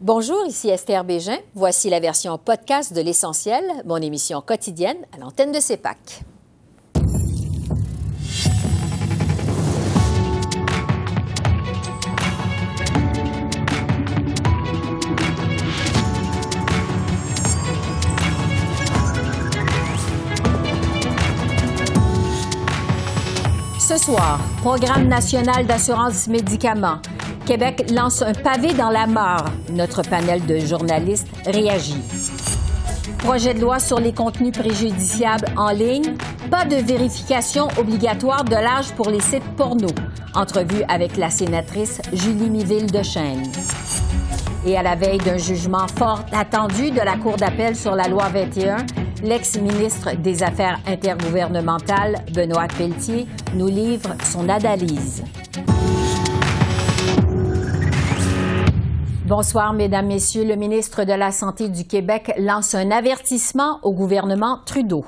Bonjour, ici Esther Bégin. Voici la version podcast de L'Essentiel, mon émission quotidienne à l'antenne de CEPAC. Ce soir, Programme national d'assurance médicaments. Québec lance un pavé dans la mare. Notre panel de journalistes réagit. Projet de loi sur les contenus préjudiciables en ligne. Pas de vérification obligatoire de l'âge pour les sites porno. Entrevue avec la sénatrice Julie Miville de Chêne. Et à la veille d'un jugement fort attendu de la Cour d'appel sur la loi 21, l'ex-ministre des Affaires intergouvernementales, Benoît Pelletier, nous livre son analyse. Bonsoir, Mesdames, Messieurs. Le ministre de la Santé du Québec lance un avertissement au gouvernement Trudeau.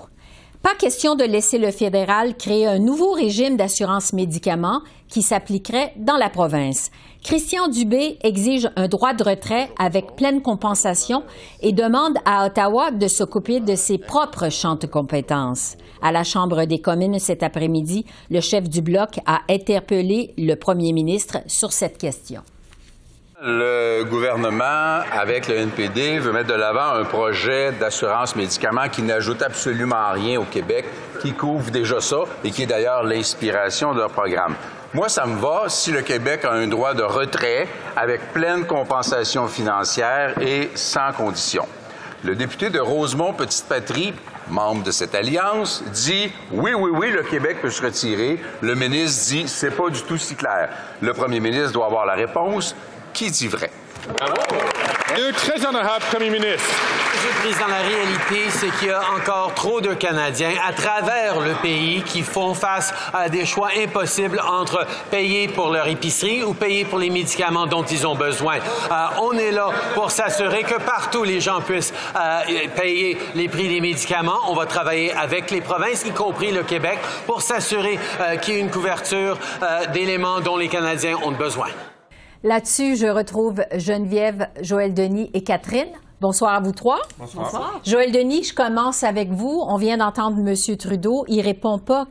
Pas question de laisser le fédéral créer un nouveau régime d'assurance médicaments qui s'appliquerait dans la province. Christian Dubé exige un droit de retrait avec pleine compensation et demande à Ottawa de s'occuper de ses propres champs de compétences. À la Chambre des communes cet après-midi, le chef du bloc a interpellé le premier ministre sur cette question. Le gouvernement, avec le NPD, veut mettre de l'avant un projet d'assurance médicaments qui n'ajoute absolument rien au Québec, qui couvre déjà ça et qui est d'ailleurs l'inspiration de leur programme. Moi, ça me va si le Québec a un droit de retrait avec pleine compensation financière et sans condition. Le député de Rosemont Petite Patrie, membre de cette alliance, dit oui, oui, oui, le Québec peut se retirer. Le ministre dit c'est pas du tout si clair. Le premier ministre doit avoir la réponse qui dit vrai? Le très honorable Premier ministre. Monsieur le Président, la réalité, c'est qu'il y a encore trop de Canadiens à travers le pays qui font face à des choix impossibles entre payer pour leur épicerie ou payer pour les médicaments dont ils ont besoin. Euh, on est là pour s'assurer que partout les gens puissent euh, payer les prix des médicaments. On va travailler avec les provinces, y compris le Québec, pour s'assurer euh, qu'il y ait une couverture d'éléments dont les Canadiens ont besoin. Là-dessus, je retrouve Geneviève, Joël Denis et Catherine. Bonsoir à vous trois. Bonsoir. Joël Denis, je commence avec vous. On vient d'entendre M. Trudeau. Il répond pas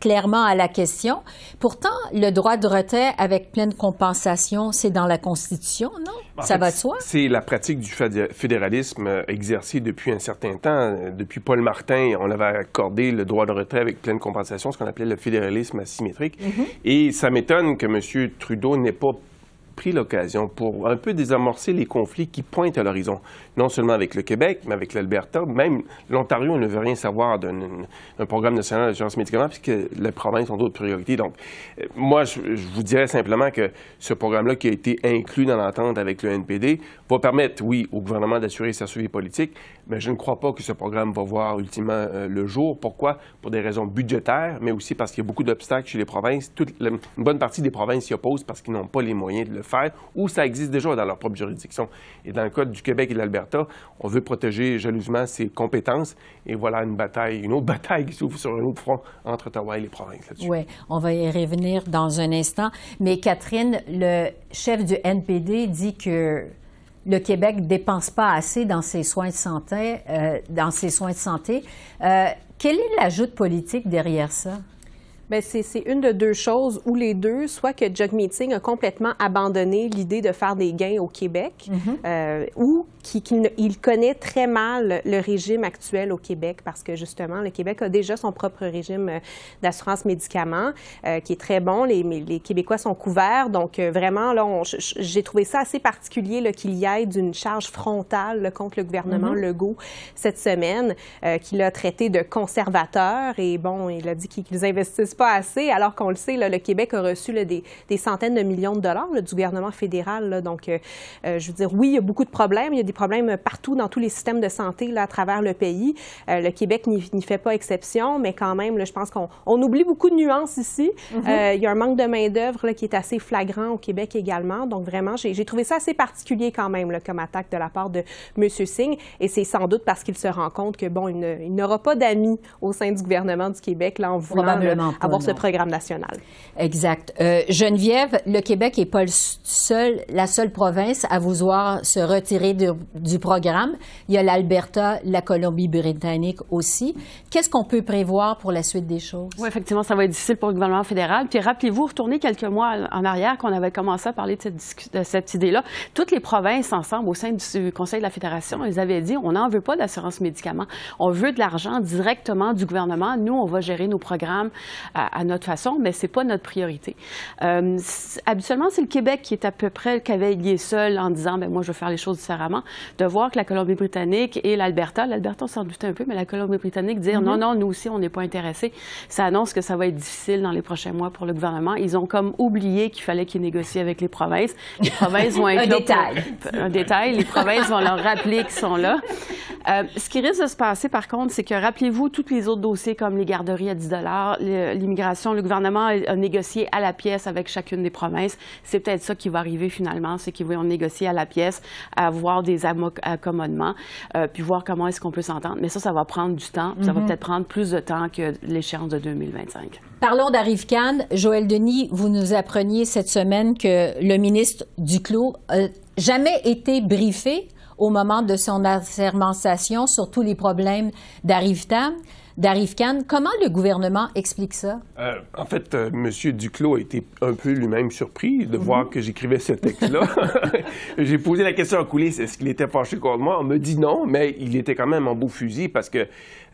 clairement à la question. Pourtant, le droit de retrait avec pleine compensation, c'est dans la Constitution, non? Ça va de soi? C'est la pratique du fédéralisme euh, exercée depuis un certain temps. Depuis Paul Martin, on avait accordé le droit de retrait avec pleine compensation, ce qu'on appelait le fédéralisme asymétrique. Mm-hmm. Et ça m'étonne que M. Trudeau n'ait pas pris l'occasion pour un peu désamorcer les conflits qui pointent à l'horizon, non seulement avec le Québec, mais avec l'Alberta. Même l'Ontario ne veut rien savoir d'un programme national d'assurance médicaments puisque les provinces ont d'autres priorités. Donc, euh, moi, je, vous dirais simplement que ce programme-là qui a été inclus dans l'entente avec le NPD va permettre, oui, au gouvernement d'assurer sa survie politique, mais je ne crois pas que ce programme va voir ultimement euh, le jour. Pourquoi? Pour des raisons budgétaires, mais aussi parce qu'il y a beaucoup d'obstacles chez les provinces. Une bonne partie des provinces s'y opposent parce qu'ils n'ont pas les moyens de le faire ou ça existe déjà dans leur propre juridiction. Et dans le cas du Québec et de l'Alberta, on veut protéger jalousement ses compétences et voilà une bataille, une autre bataille qui s'ouvre sur un autre front entre Ottawa et les provinces. Oui, on va y revenir dans un instant. Mais Catherine, le chef du NPD dit que le Québec dépense pas assez dans ses soins de santé. Euh, dans ses soins de santé. Euh, quelle est l'ajout politique derrière ça? Bien, c'est une de deux choses, ou les deux, soit que Jug Meeting a complètement abandonné l'idée de faire des gains au Québec, euh, ou qu'il connaît très mal le régime actuel au Québec, parce que justement, le Québec a déjà son propre régime euh, d'assurance médicaments, euh, qui est très bon. Les, les Québécois sont couverts, donc euh, vraiment, là, j'ai trouvé ça assez particulier qu'il y ait d'une charge frontale là, contre le gouvernement Legault cette semaine, qu'il a traité de conservateur, et bon, il a dit qu'ils investissent pas assez, alors qu'on le sait, là, le Québec a reçu là, des, des, centaines de millions de dollars là, du gouvernement fédéral. Là, donc, euh, je veux dire, oui, il y a beaucoup de problèmes. Il y a des problèmes partout dans tous les systèmes de santé là, à travers le pays. Euh, le Québec n'y fait pas exception, mais quand même, là, je pense qu'on on oublie beaucoup de nuances ici. Euh, il y a un manque de main-d'œuvre qui est assez flagrant au Québec également. Donc, vraiment, j'ai trouvé ça assez particulier quand même là, comme attaque de la part de M. Singh. Et c'est sans doute parce qu'il se rend compte que, bon, il n'aura pas d'amis au sein du gouvernement du Québec là, en voulant avoir ce programme national. Exact. Euh, Geneviève, le Québec n'est pas le seul, la seule province à vouloir se retirer du programme. Il y a l'Alberta, la Colombie-Britannique aussi. Qu'est-ce qu'on peut prévoir pour la suite des choses? Oui, effectivement, ça va être difficile pour le gouvernement fédéral. Puis rappelez-vous, retournez quelques mois en arrière qu'on avait commencé à parler de cette, de cette idée-là. Toutes les provinces ensemble au sein du Conseil de la Fédération, ils avaient dit on n'en veut pas d'assurance médicaments. On veut de l'argent directement du gouvernement. Nous, on va gérer nos programmes à, notre façon, mais c'est pas notre priorité. Euh, habituellement, c'est le Québec qui est à peu près le cavalier seul en disant ben moi, je veux faire les choses différemment. De voir que la Colombie-Britannique et l'Alberta, l'Alberta, on s'en doutait un peu, mais la Colombie-Britannique dire non, mm-hmm. non, nous aussi, on n'est pas intéressés. Ça annonce que ça va être difficile dans les prochains mois pour le gouvernement. Ils ont comme oublié qu'il fallait qu'ils négocient avec les provinces. Les provinces vont être un détail. un détail. Les provinces vont leur rappeler qu'ils sont là. Euh, ce qui risque de se passer, par contre, c'est que rappelez-vous tous les autres dossiers comme les garderies à 10 l'immigration, le gouvernement a négocié à la pièce avec chacune des provinces. C'est peut-être ça qui va arriver finalement, c'est qu'ils vont négocier à la pièce, avoir des accommodements, euh, puis voir comment est-ce qu'on peut s'entendre. Mais ça, ça va prendre du temps. Ça va mhm. peut-être prendre plus de temps que l'échéance de 2025. Parlons d'Arrive-Can. Joël Denis, vous nous appreniez cette semaine que le ministre Duclos n'a jamais été briefé au moment de son assermentation sur tous les problèmes d'Arrive-Can d'Arif Khan. Comment le gouvernement explique ça? Euh, en fait, euh, M. Duclos a été un peu lui-même surpris de voir mhm. que j'écrivais ce texte-là. J'ai posé la question en coulisses, est-ce qu'il était fâché contre moi? On me dit non, mais il était quand même en beau fusil parce que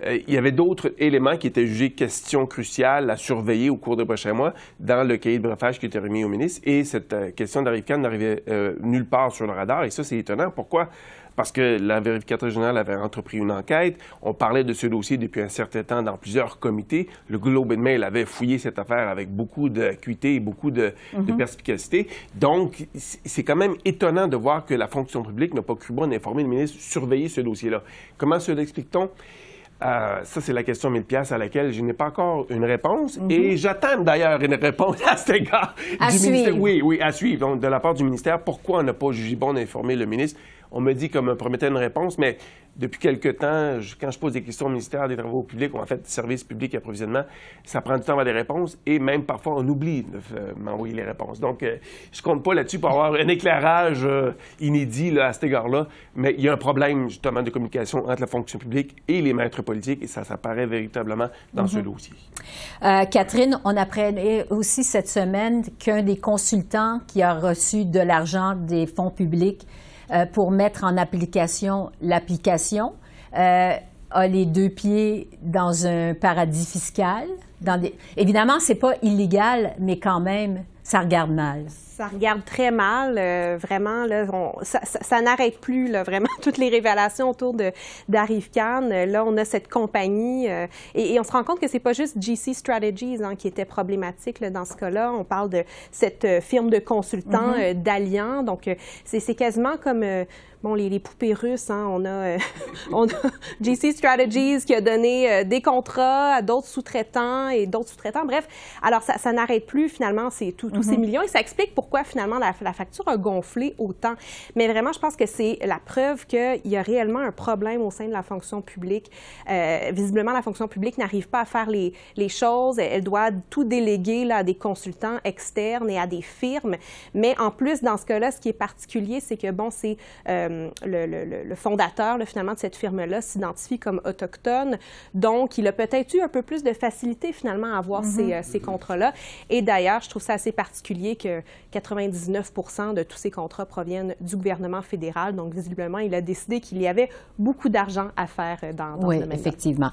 euh, il y avait d'autres éléments qui étaient jugés questions cruciales à surveiller au cours des prochains mois dans le cahier de brefage qui était remis au ministre. Et cette question d'Arif Khan n'arrivait nulle part sur le radar. Et ça, c'est étonnant. Pourquoi? Parce que la vérificatrice générale avait entrepris une enquête. On parlait de ce dossier depuis un certain temps dans plusieurs comités. Le Globe and Mail avait fouillé cette affaire avec beaucoup d'acuité et beaucoup de, mhm. perspicacité. Donc, c'est quand même étonnant de voir que la fonction publique n'a pas cru bon d'informer le ministre, surveiller ce dossier-là. Comment se l'explique-t-on? Euh, ça, c'est la question 1000 pièces à laquelle je n'ai pas encore une réponse. Mhm. Et j'attends d'ailleurs une réponse à cet égard. À suivre. Oui, oui, à suivre. Donc, de la part du ministère, pourquoi on n'a pas jugé bon d'informer le ministre? On me dit qu'on me promettait une réponse, mais depuis quelque temps, quand je pose des questions au ministère des Travaux publics ou en fait services publics et approvisionnement, ça prend du temps à avoir des réponses et même parfois on oublie de m'envoyer les réponses. Donc, je euh, je compte pas là-dessus pour avoir un éclairage euh, inédit à cet égard-là, mais il y a un problème justement de communication entre la fonction publique et les maîtres politiques et ça, s'apparaît véritablement dans ce mhm. dossier. Euh, Catherine, on apprenait aussi cette semaine qu'un des consultants qui a reçu de l'argent des fonds publics euh, pour mettre en application l'application euh, a les deux pieds dans un paradis fiscal. Dans des... Évidemment, c'est pas illégal, mais quand même, ça regarde mal. Ça regarde très mal, euh, vraiment. Là, ça, n'arrête plus, là, vraiment, toutes les révélations autour d'Arrive Khan. Là, on a cette compagnie euh, et, on se rend compte que c'est pas juste GC Strategies hein, qui était problématique là, dans ce cas-là. On parle de cette euh, firme de consultants mm-hmm. d'Alliant. Donc, c'est quasiment comme bon, les, poupées russes, hein, on, a, euh, on a GC Strategies qui a donné euh, des contrats à d'autres sous-traitants et d'autres sous-traitants. Bref, alors ça, ça n'arrête plus finalement tous ces mhm. millions et ça explique pourquoi finalement la, facture a gonflé autant. Mais vraiment, je pense que c'est la preuve qu'il y a réellement un problème au sein de la fonction publique. Euh, visiblement, la fonction publique n'arrive pas à faire les, les choses. Elle doit tout déléguer là, à des consultants externes et à des firmes. Mais en plus, dans ce cas-là, ce qui est particulier, c'est que, bon, c'est euh, le, fondateur, finalement, de cette firme-là s'identifie comme autochtone. Donc, il a peut-être eu un peu plus de facilité, finalement, à avoir ces, mm-hmm. euh, ces contrats-là. Et d'ailleurs, je trouve ça assez particulier que 99% de tous ces contrats proviennent du gouvernement fédéral. Donc, visiblement, il a décidé qu'il y avait beaucoup d'argent à faire euh, dans, dans oui, ce effectivement.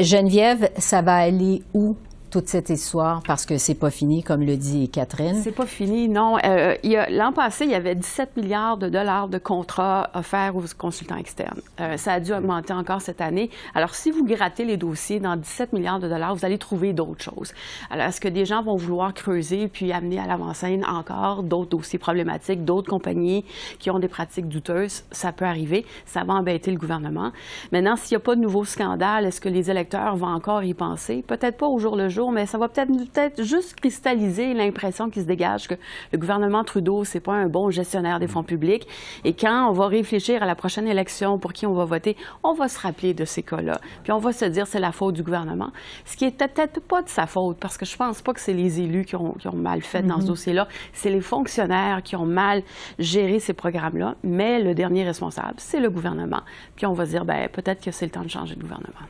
Geneviève, ça va aller où? Toute cette histoire parce que c'est pas fini, comme le dit Catherine. C'est pas fini, non. Euh, L'an passé, il y avait 17 milliards de dollars de contrats offerts aux consultants externes. Euh, ça a dû augmenter encore cette année. Alors, si vous grattez les dossiers dans 17 milliards de dollars, vous allez trouver d'autres choses. Alors, est-ce que des gens vont vouloir creuser puis amener à l'avant-scène encore d'autres dossiers problématiques, d'autres compagnies qui ont des pratiques douteuses? Ça peut arriver. Ça va embêter le gouvernement. Maintenant, s'il n'y a pas de nouveau scandale, est-ce que les électeurs vont encore y penser? Peut-être pas au jour le jour mais ça va peut-être peut juste cristalliser l'impression qui se dégage que le gouvernement Trudeau, c'est pas un bon gestionnaire des fonds publics. Et quand on va réfléchir à la prochaine élection pour qui on va voter, on va se rappeler de ces cas-là. Puis on va se dire c'est la faute du gouvernement. Ce qui est peut-être pas de sa faute, parce que je pense pas que c'est les élus qui ont, mal fait dans ce mm-hmm. dossier-là. C'est les fonctionnaires qui ont mal géré ces programmes-là. Mais le dernier responsable, c'est le gouvernement. Puis on va se dire, ben peut-être que c'est le temps de changer de gouvernement.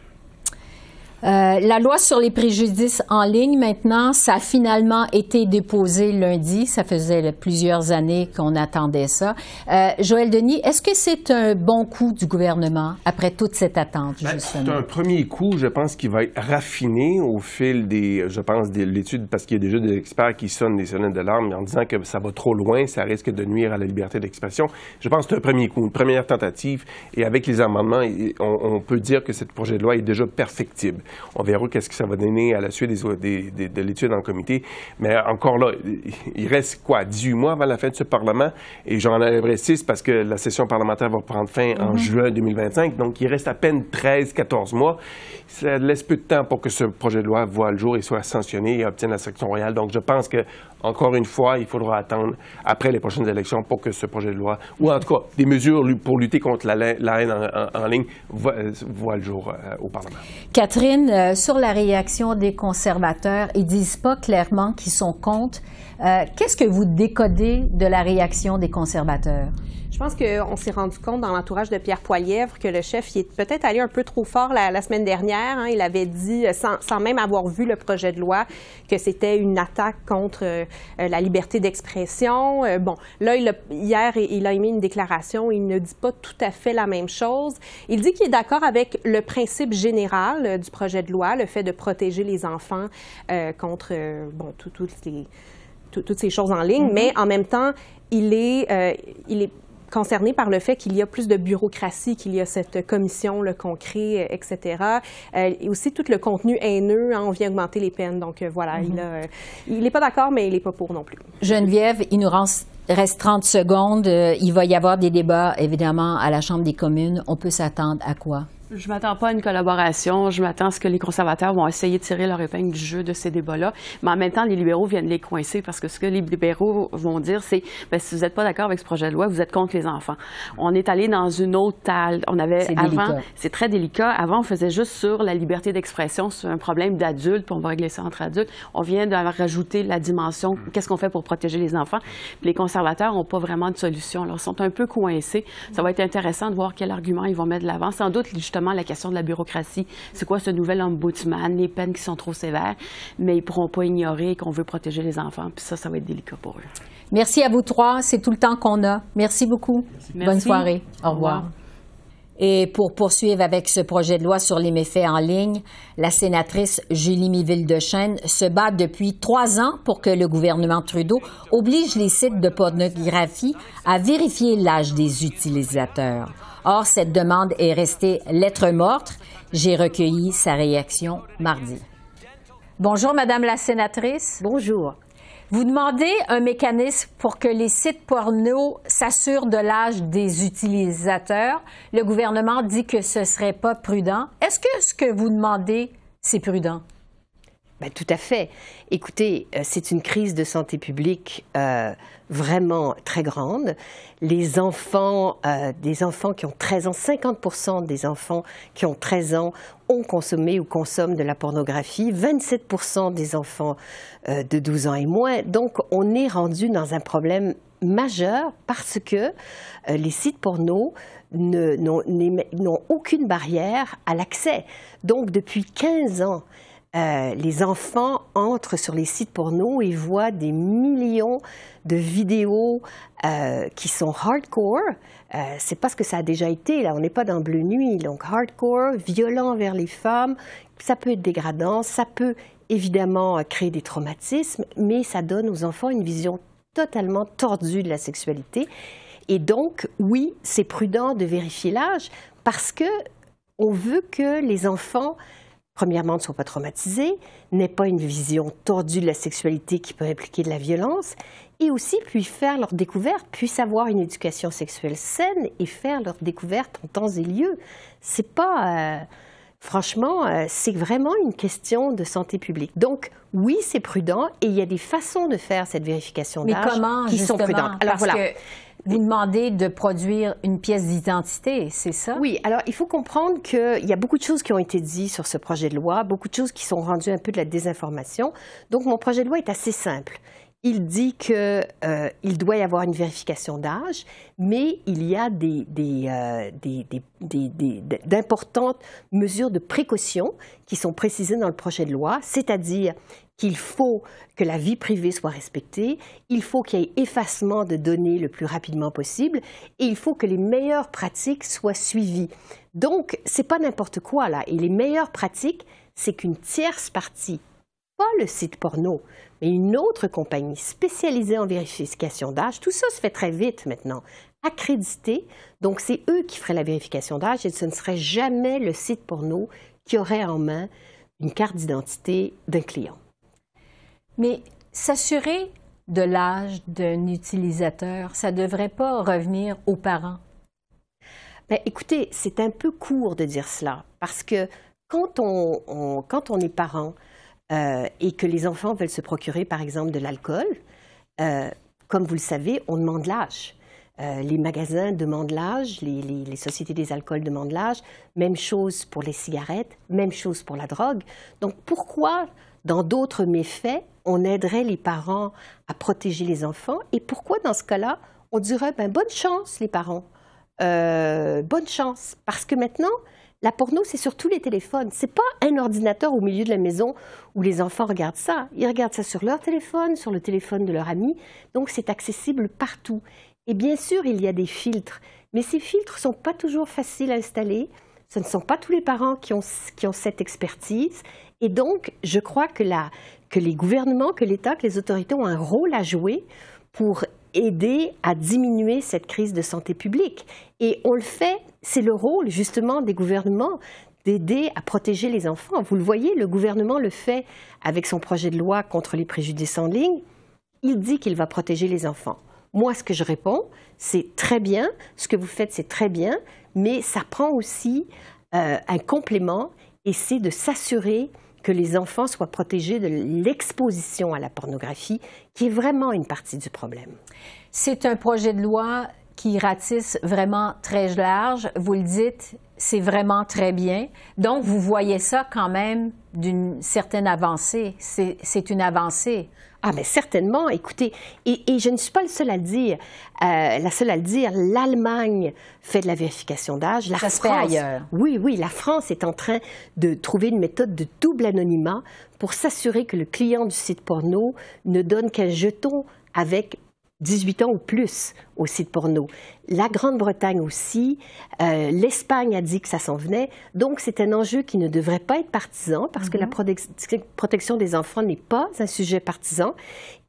Euh, la loi sur les préjudices en ligne, maintenant, ça a finalement été déposé lundi. Ça faisait plusieurs années qu'on attendait ça. Euh, Joël Denis, est-ce que c'est un bon coup du gouvernement après toute cette attente, ben, C'est un premier coup, je pense, qui va être raffiné au fil des, je pense, de l'étude, parce qu'il y a déjà des experts qui sonnent des sonnettes d'alarme en disant que ça va trop loin, ça risque de nuire à la liberté d'expression. Je pense que c'est un premier coup, une première tentative, et avec les amendements, on peut dire que ce projet de loi est déjà perfectible. On verra qu'est-ce que ça va donner à la suite des, de l'étude en comité. Mais encore là, il reste quoi, 18 mois avant la fin de ce Parlement, et j'en enlèverai 6 parce que la session parlementaire va prendre fin en mhm. juin 2025. Donc, il reste à peine 13, 14 mois. Ça laisse peu de temps pour que ce projet de loi voit le jour et soit sanctionné et obtienne la section royale. Donc, je pense que, encore une fois, il faudra attendre après les prochaines élections pour que ce projet de loi, ou en tout cas, des mesures pour lutter contre la, haine en, ligne, voient le jour euh, au Parlement. Catherine, euh, sur la réaction des conservateurs, ils disent pas clairement qu'ils sont contre. Euh, qu'est-ce que vous décodez de la réaction des conservateurs? Je pense qu'on s'est rendu compte dans l'entourage de Pierre Poilièvre que le chef est peut-être allé un peu trop fort la, semaine dernière. Hein. Il avait dit, euh, sans, même avoir vu le projet de loi, que c'était une attaque contre la liberté d'expression. bon, là, il hier, il a émis une déclaration. Il ne dit pas tout à fait la même chose. Il dit qu'il est d'accord avec le principe général du projet de loi, le fait de protéger les enfants euh, contre euh, bon, toutes ces choses en ligne, mm-hmm. mais en même temps, il est, euh, il est concerné par le fait qu'il y a plus de bureaucratie, qu'il y a cette commission le concret, etc. et aussi tout le contenu haineux, hein, on vient augmenter les peines. Donc voilà, mm-hmm. il n'est pas d'accord, mais il n'est pas pour non plus. Geneviève, il nous reste 30 secondes. Il va y avoir des débats, évidemment, à la Chambre des communes. On peut s'attendre à quoi? Je m'attends pas à une collaboration. Je m'attends à ce que les conservateurs vont essayer de tirer leur épingle du jeu de ces débats-là. Mais en même temps, les libéraux viennent les coincer parce que ce que les libéraux vont dire, c'est ben, si vous n'êtes pas d'accord avec ce projet de loi, vous êtes contre les enfants. On est allé dans une autre talle. On avait avant, c'est très délicat. Avant, on faisait juste sur la liberté d'expression, sur un problème d'adultes, puis on va régler ça entre adultes. On vient de rajouter la dimension qu'est-ce qu'on fait pour protéger les enfants? les conservateurs n'ont pas vraiment de solution. Ils sont un peu coincés. Ça va être intéressant de voir quel argument ils vont mettre de l'avant. Sans doute, justement, la question de la bureaucratie. C'est quoi ce nouvel ombudsman, les peines qui sont trop sévères, mais ils ne pourront pas ignorer qu'on veut protéger les enfants. Puis ça, ça va être délicat pour eux. Merci à vous trois. C'est tout le temps qu'on a. Merci beaucoup. Bonne soirée. Au revoir. Et pour poursuivre avec ce projet de loi sur les méfaits en ligne, la sénatrice Julie Miville de Chêne se bat depuis trois ans pour que le gouvernement Trudeau oblige les sites de pornographie à vérifier l'âge des utilisateurs. Or, cette demande est restée lettre morte. J'ai recueilli sa réaction mardi. Bonjour, Madame la sénatrice. Bonjour. Vous demandez un mécanisme pour que les sites porno s'assurent de l'âge des utilisateurs. Le gouvernement dit que ce serait pas prudent. Est-ce que ce que vous demandez, c'est prudent? Ben, tout à fait. Écoutez, euh, c'est une crise de santé publique euh, vraiment très grande. Les enfants, euh, des enfants qui ont 13 ans, 50% des enfants qui ont 13 ans ont consommé ou consomment de la pornographie, 27% des enfants de 12 ans et moins. Donc, on est rendu dans un problème majeur parce que les sites porno n'ont aucune barrière à l'accès. Donc, depuis 15 ans, euh, les enfants entrent sur les sites porno et voient des millions de vidéos euh, qui sont hardcore. Euh, c'est parce que ça a déjà été, là, on n'est pas dans Bleu Nuit, donc hardcore, violent envers les femmes, ça peut être dégradant, ça peut évidemment créer des traumatismes, mais ça donne aux enfants une vision totalement tordue de la sexualité. Et donc, oui, c'est prudent de vérifier l'âge parce que on veut que les enfants premièrement, ne soient pas traumatisés, n'aient pas une vision tordue de la sexualité qui peut impliquer de la violence, et aussi puissent faire leur découverte, puissent avoir une éducation sexuelle saine et faire leur découverte en temps et lieu. C'est pas. Euh, franchement, euh, c'est vraiment une question de santé publique. Donc, oui, c'est prudent et il y a des façons de faire cette vérification d'âge qui sont prudentes. Alors, voilà. Vous demandez de produire une pièce d'identité, c'est ça? Oui, alors il faut comprendre qu'il y a beaucoup de choses qui ont été dites sur ce projet de loi, beaucoup de choses qui sont rendues un peu de la désinformation. Donc mon projet de loi est assez simple. Il dit qu'il euh, doit y avoir une vérification d'âge, mais il y a euh, d'importantes mesures de précaution qui sont précisées dans le projet de loi, c'est-à-dire qu'il faut que la vie privée soit respectée, il faut qu'il y ait effacement de données le plus rapidement possible et il faut que les meilleures pratiques soient suivies. Donc, ce n'est pas n'importe quoi là. Et les meilleures pratiques, c'est qu'une tierce partie, pas le site porno, mais une autre compagnie spécialisée en vérification d'âge, tout ça se fait très vite maintenant, accrédité. Donc, c'est eux qui feraient la vérification d'âge et ce ne serait jamais le site porno qui aurait en main une carte d'identité d'un client. Mais s'assurer de l'âge d'un utilisateur, ça ne devrait pas revenir aux parents? Bien, écoutez, c'est un peu court de dire cela, parce que quand on, quand on est parent euh, et que les enfants veulent se procurer, par exemple, de l'alcool, euh, comme vous le savez, on demande l'âge. Euh, les magasins demandent l'âge, les, les, sociétés des alcools demandent l'âge, même chose pour les cigarettes, même chose pour la drogue. Donc pourquoi, dans d'autres méfaits, on aiderait les parents à protéger les enfants. Et pourquoi, dans ce cas-là, on dirait ben, bonne chance, les parents. Euh, bonne chance. Parce que maintenant, la porno, c'est sur tous les téléphones. C'est pas un ordinateur au milieu de la maison où les enfants regardent ça. Ils regardent ça sur leur téléphone, sur le téléphone de leur ami. Donc, c'est accessible partout. Et bien sûr, il y a des filtres. Mais ces filtres ne sont pas toujours faciles à installer. Ce ne sont pas tous les parents qui ont, qui ont cette expertise. Et donc, je crois que les gouvernements, que l'État, que les autorités ont un rôle à jouer pour aider à diminuer cette crise de santé publique. Et on le fait, c'est le rôle justement des gouvernements d'aider à protéger les enfants. Vous le voyez, le gouvernement le fait avec son projet de loi contre les préjudices en ligne. Il dit qu'il va protéger les enfants. Moi, ce que je réponds, c'est très bien, ce que vous faites, c'est très bien, mais ça prend aussi euh, un complément et c'est de s'assurer que les enfants soient protégés de l'exposition à la pornographie, qui est vraiment une partie du problème. C'est un projet de loi qui ratisse vraiment très large. Vous le dites, c'est vraiment très bien. Donc, vous voyez ça quand même d'une certaine avancée. C'est une avancée. Ah, mais certainement. Écoutez, et, je ne suis pas le seul à le dire. Euh, la seule à le dire, l'Allemagne fait de la vérification d'âge. Ça se fait ailleurs. Oui, oui, la France est en train de trouver une méthode de double anonymat pour s'assurer que le client du site porno ne donne qu'un jeton avec 18 ans ou plus au site porno. La Grande-Bretagne aussi, euh, l'Espagne a dit que ça s'en venait. Donc, c'est un enjeu qui ne devrait pas être partisan parce que la mhm. protection des enfants n'est pas un sujet partisan.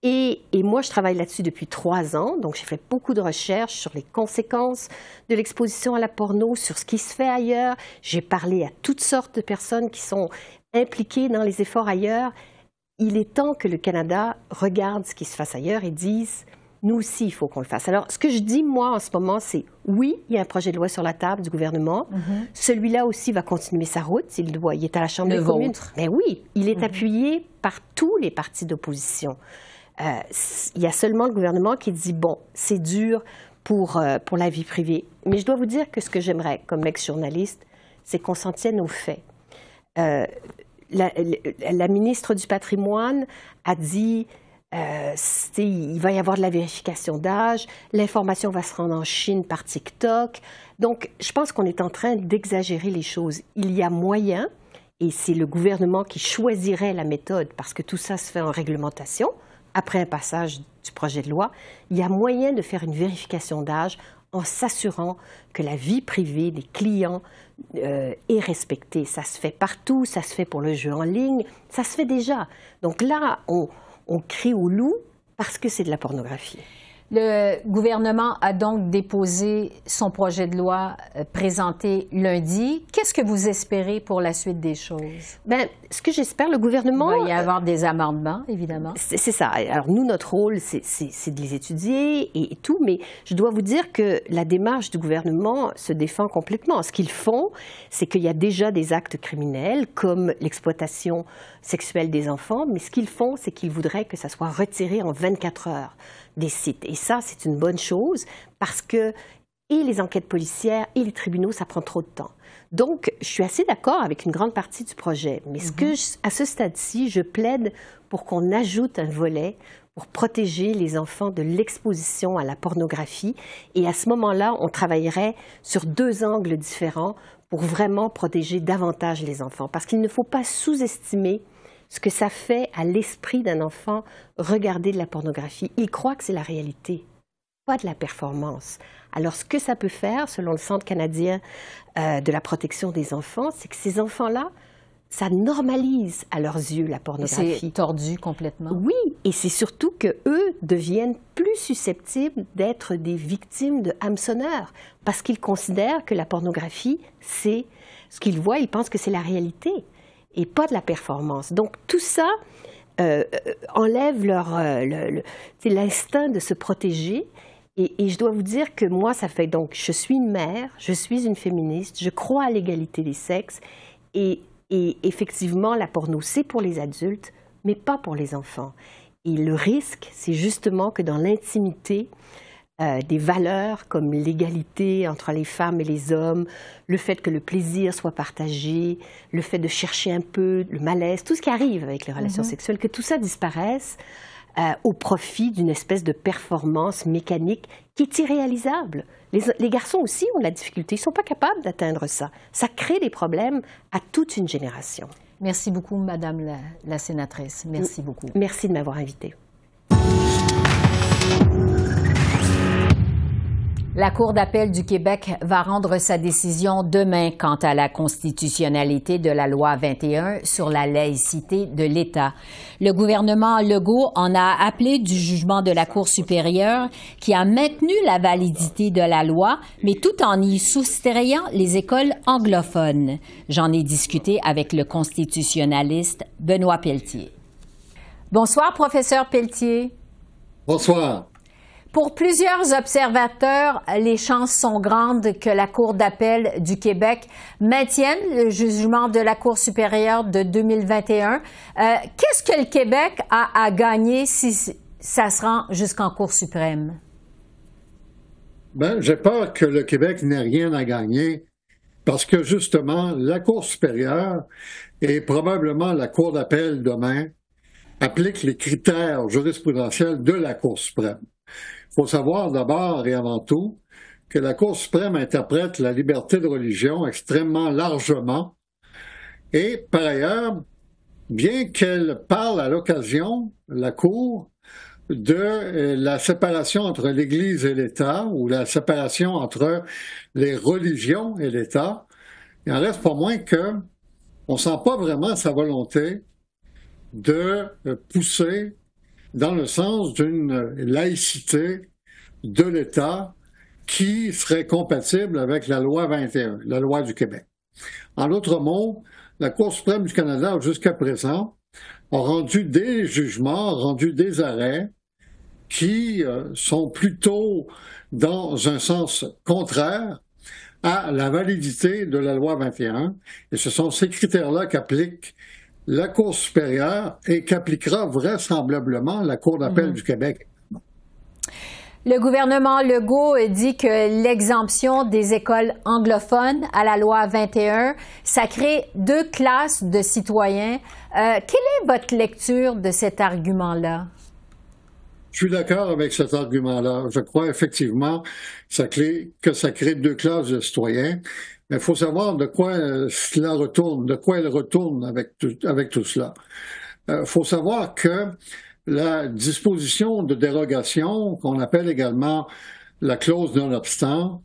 Et, et moi, je travaille là-dessus depuis trois ans. Donc, j'ai fait beaucoup de recherches sur les conséquences de l'exposition à la porno, sur ce qui se fait ailleurs. J'ai parlé à toutes sortes de personnes qui sont impliquées dans les efforts ailleurs. Il est temps que le Canada regarde ce qui se passe ailleurs et dise nous aussi, il faut qu'on le fasse. Alors, ce que je dis, moi, en ce moment, c'est oui, il y a un projet de loi sur la table du gouvernement. Mhm. Celui-là aussi va continuer sa route. Il, doit, il est à la Chambre des communes. Mais oui, il est mhm. appuyé par tous les partis d'opposition. Euh, il y a seulement le gouvernement qui dit, bon, c'est dur pour, euh, pour la vie privée. Mais je dois vous dire que ce que j'aimerais, comme ex-journaliste, c'est qu'on s'en tienne aux faits. Euh, la, la, ministre du patrimoine a dit euh, il va y avoir de la vérification d'âge, l'information va se rendre en Chine par TikTok. Donc, je pense qu'on est en train d'exagérer les choses. Il y a moyen, et c'est le gouvernement qui choisirait la méthode, parce que tout ça se fait en réglementation, après un passage du projet de loi, il y a moyen de faire une vérification d'âge en s'assurant que la vie privée des clients euh, est respectée. Ça se fait partout, ça se fait pour le jeu en ligne, ça se fait déjà. Donc là, on, on crie au loup parce que c'est de la pornographie. Le gouvernement a donc déposé son projet de loi euh, présenté lundi. Qu'est-ce que vous espérez pour la suite des choses? Bien, ce que j'espère, le gouvernement... Il va y avoir des amendements, évidemment. C'est ça. Alors, nous, notre rôle, c'est de les étudier et, tout, mais je dois vous dire que la démarche du gouvernement se défend complètement. Ce qu'ils font, c'est qu'il y a déjà des actes criminels, comme l'exploitation sexuelle des enfants, mais ce qu'ils font, c'est qu'ils voudraient que ça soit retiré en 24 heures des sites. Et ça, c'est une bonne chose parce que et les enquêtes policières et les tribunaux, ça prend trop de temps. Donc, je suis assez d'accord avec une grande partie du projet. Mais ce que, mhm. à ce stade-ci, je plaide pour qu'on ajoute un volet pour protéger les enfants de l'exposition à la pornographie. Et à ce moment-là, on travaillerait sur deux angles différents pour vraiment protéger davantage les enfants. Parce qu'il ne faut pas sous-estimer ce que ça fait à l'esprit d'un enfant regarder de la pornographie. Il croit que c'est la réalité, pas de la performance. Alors, ce que ça peut faire, selon le Centre canadien euh, de la protection des enfants, c'est que ces enfants-là, ça normalise à leurs yeux la pornographie. C'est tordu complètement. Oui, et c'est surtout que eux deviennent plus susceptibles d'être des victimes de hameçonneurs parce qu'ils considèrent que la pornographie, c'est ce qu'ils voient, ils pensent que c'est la réalité et pas de la performance. Donc tout ça euh, euh, enlève leur euh, l'instinct de se protéger. Et, je dois vous dire que moi, ça fait donc, je suis une mère, je suis une féministe, je crois à l'égalité des sexes, et, et effectivement, la porno, c'est pour les adultes, mais pas pour les enfants. Et le risque, c'est justement que dans l'intimité, euh, des valeurs comme l'égalité entre les femmes et les hommes, le fait que le plaisir soit partagé, le fait de chercher un peu le malaise, tout ce qui arrive avec les relations mhm. sexuelles, que tout ça disparaisse euh, au profit d'une espèce de performance mécanique qui est irréalisable. Les, garçons aussi ont la difficulté, ils ne sont pas capables d'atteindre ça. Ça crée des problèmes à toute une génération. Merci beaucoup, Madame la, la sénatrice. Merci beaucoup. Merci de m'avoir invitée. La Cour d'appel du Québec va rendre sa décision demain quant à la constitutionnalité de la loi 21 sur la laïcité de l'État. Le gouvernement Legault en a appelé du jugement de la Cour supérieure qui a maintenu la validité de la loi, mais tout en y soustrayant les écoles anglophones. J'en ai discuté avec le constitutionnaliste Benoît Pelletier. Bonsoir, professeur Pelletier. Bonsoir. Pour plusieurs observateurs, les chances sont grandes que la Cour d'appel du Québec maintienne le jugement de la Cour supérieure de 2021. Euh, qu'est-ce que le Québec a à gagner si ça se rend jusqu'en Cour suprême? Ben, j'ai peur que le Québec n'ait rien à gagner parce que justement, la Cour supérieure et probablement la Cour d'appel demain appliquent les critères jurisprudentiels de la Cour suprême. Il faut savoir d'abord et avant tout que la Cour suprême interprète la liberté de religion extrêmement largement et par ailleurs, bien qu'elle parle à l'occasion, la Cour, de euh, la séparation entre l'Église et l'État ou la séparation entre les religions et l'État, il en reste pas moins que on sent pas vraiment sa volonté de pousser dans le sens d'une laïcité de l'État qui serait compatible avec la loi 21, la loi du Québec. En d'autres mots, la Cour suprême du Canada, jusqu'à présent, a rendu des jugements, rendu des arrêts qui euh, sont plutôt dans un sens contraire à la validité de la loi 21. Et ce sont ces critères-là qu'applique la Cour supérieure et qu'appliquera vraisemblablement la Cour d'appel mhm. du Québec. Le gouvernement Legault dit que l'exemption des écoles anglophones à la loi 21, ça crée deux classes de citoyens. Euh, quelle est votre lecture de cet argument-là? Je suis d'accord avec cet argument-là. Je crois effectivement que ça crée deux classes de citoyens. Mais il faut savoir de quoi euh, cela retourne, de quoi elle retourne avec tout, avec tout cela. Il euh, faut savoir que la disposition de dérogation, qu'on appelle également la clause non-obstant,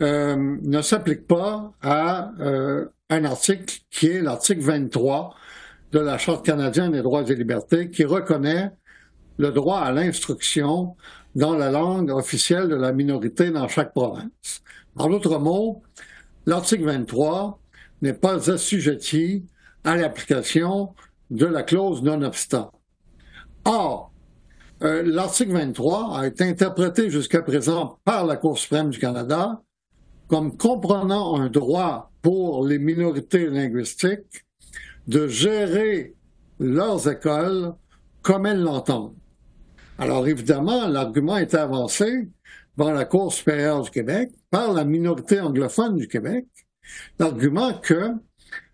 euh, ne s'applique pas à un article qui est l'article 23 de la Charte canadienne des droits et libertés, qui reconnaît le droit à l'instruction dans la langue officielle de la minorité dans chaque province. En d'autres mots, l'article 23 n'est pas assujetti à l'application de la clause non-obstant. Or, euh, l'article 23 a été interprété jusqu'à présent par la Cour suprême du Canada comme comprenant un droit pour les minorités linguistiques de gérer leurs écoles comme elles l'entendent. Alors évidemment, l'argument est avancé par la Cour supérieure du Québec, par la minorité anglophone du Québec, l'argument que,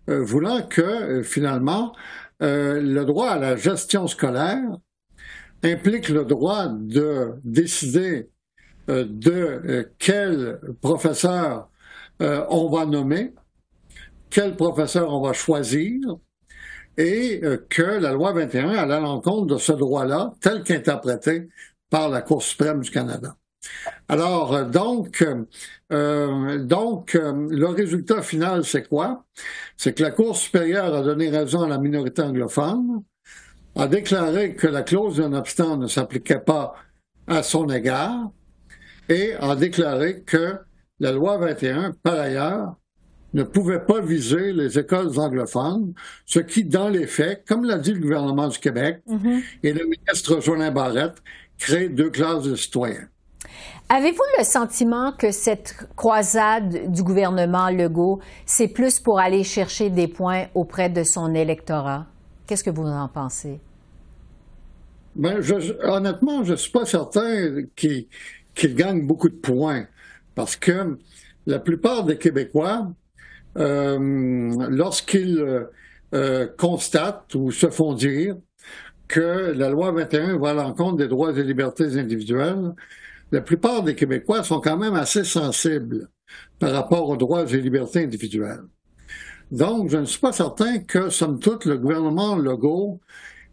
euh, voulant que euh, finalement, euh, le droit à la gestion scolaire implique le droit de décider de quel professeur on va nommer, quel professeur on va choisir, et que la loi 21 allait à l'encontre de ce droit-là, tel qu'interprété par la Cour suprême du Canada. Alors, euh, donc, euh, donc le résultat final, c'est quoi? C'est que la Cour supérieure a donné raison à la minorité anglophone, a déclaré que la clause d'un obstant ne s'appliquait pas à son égard, et a déclaré que la loi 21, par ailleurs, ne pouvait pas viser les écoles anglophones, ce qui, dans les faits, comme l'a dit le gouvernement du Québec mhm. et le ministre Jolin Barrette, crée deux classes de citoyens. Avez-vous le sentiment que cette croisade du gouvernement Legault, c'est plus pour aller chercher des points auprès de son électorat? Qu'est-ce que vous en pensez? Ben, honnêtement, je ne suis pas certain qu'il gagne beaucoup de points parce que la plupart des Québécois euh, lorsqu'ils euh, constatent ou se font dire que la loi 21 va à l'encontre des droits et libertés individuelles, la plupart des Québécois sont quand même assez sensibles par rapport aux droits et libertés individuelles. Donc, je ne suis pas certain que, somme toute, le gouvernement Legault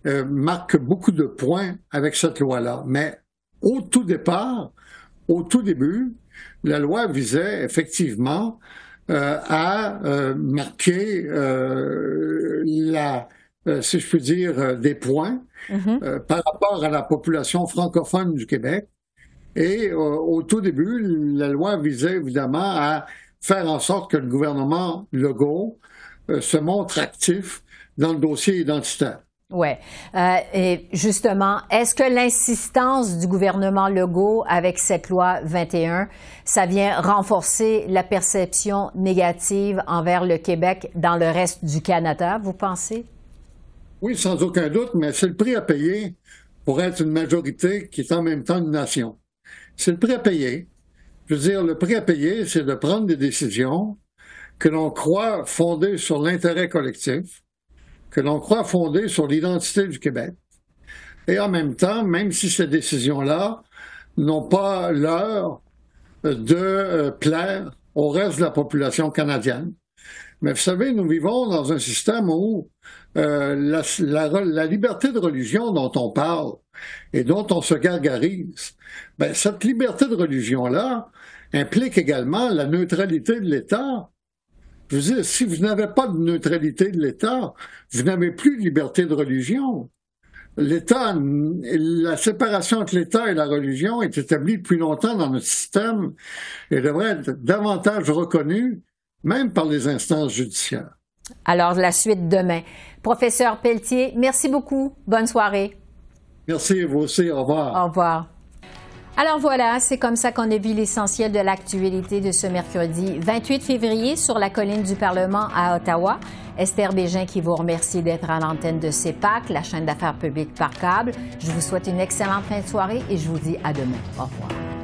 marque beaucoup de points avec cette loi-là. Mais au tout départ, au tout début, la loi visait effectivement euh, a euh, marqué euh, la, si je puis dire, des points mm-hmm. par rapport à la population francophone du Québec. Et au tout début, la loi visait évidemment à faire en sorte que le gouvernement Legault se montre actif dans le dossier identitaire. Oui. Euh, et justement, est-ce que l'insistance du gouvernement Legault avec cette loi 21, ça vient renforcer la perception négative envers le Québec dans le reste du Canada, vous pensez? Oui, sans aucun doute, mais c'est le prix à payer pour être une majorité qui est en même temps une nation. C'est le prix à payer. Je veux dire, le prix à payer, c'est de prendre des décisions que l'on croit fondées sur l'intérêt collectif, que l'on croit fondée sur l'identité du Québec. Et en même temps, même si ces décisions-là n'ont pas l'heure de euh, plaire au reste de la population canadienne. Mais vous savez, nous vivons dans un système où euh, la, liberté de religion dont on parle et dont on se gargarise, ben, cette liberté de religion-là implique également la neutralité de l'État je veux dire, si vous n'avez pas de neutralité de l'État, vous n'avez plus de liberté de religion. L'État, la séparation entre l'État et la religion est établie depuis longtemps dans notre système et devrait être davantage reconnue, même par les instances judiciaires. Alors, la suite demain. Professeur Pelletier, merci beaucoup. Bonne soirée. Merci, vous aussi. Au revoir. Au revoir. Alors voilà, c'est comme ça qu'on a vu l'essentiel de l'actualité de ce mercredi 28 février sur la colline du Parlement à Ottawa. Esther Bégin qui vous remercie d'être à l'antenne de CEPAC, la chaîne d'affaires publiques par câble. Je vous souhaite une excellente fin de soirée et je vous dis à demain. Au revoir.